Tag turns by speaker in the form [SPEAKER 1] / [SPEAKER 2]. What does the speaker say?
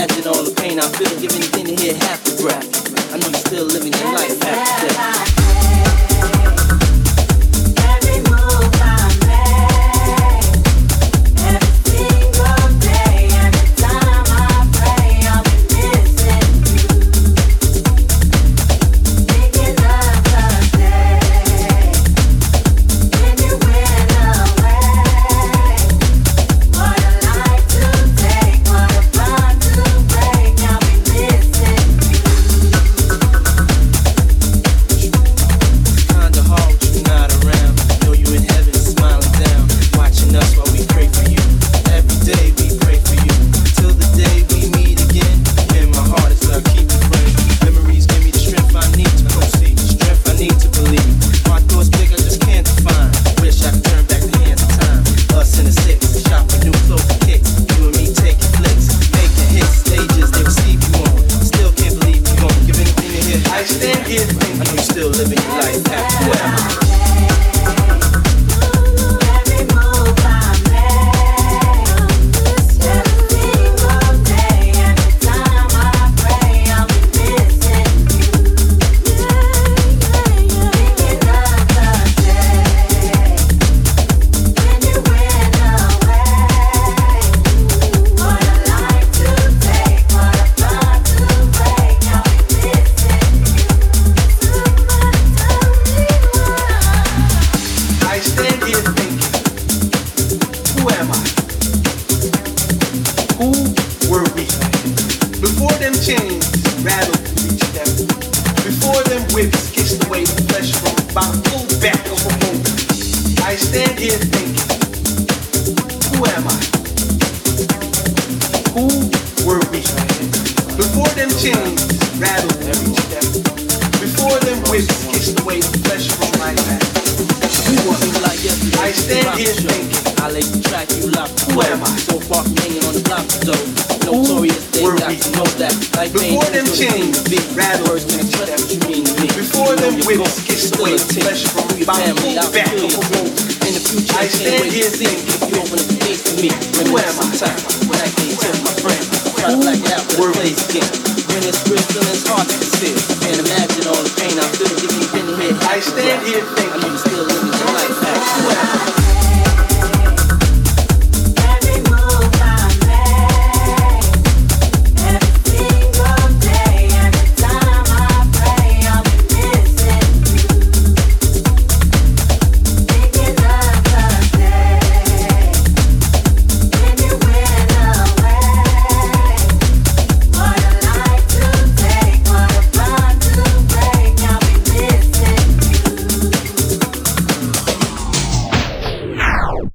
[SPEAKER 1] imagine all the pain I feel. Give anything
[SPEAKER 2] were we. Before them chains rattled reached them. Before them whips kissed away flesh from my back. I stand here thinking, who am I? Who were we? Before them chains rattled reached them. Before them whips kissed away flesh from my back.
[SPEAKER 1] Who was I? I stand here thinking. Lay track you love. Who am I? So far, hanging on the block, so notorious did not know that Before them chains be rattled, that you mean to me. Before them whips get split, flesh from your family, back. In the future, I stand here thinking, if you open up your to me, who am I? Time when I can't tell my friend, try to black out the place again. When it's real, hard to conceal. Imagine all the pain I feel if you been. I stand here thinking, I'm still living your life. Who
[SPEAKER 3] am I?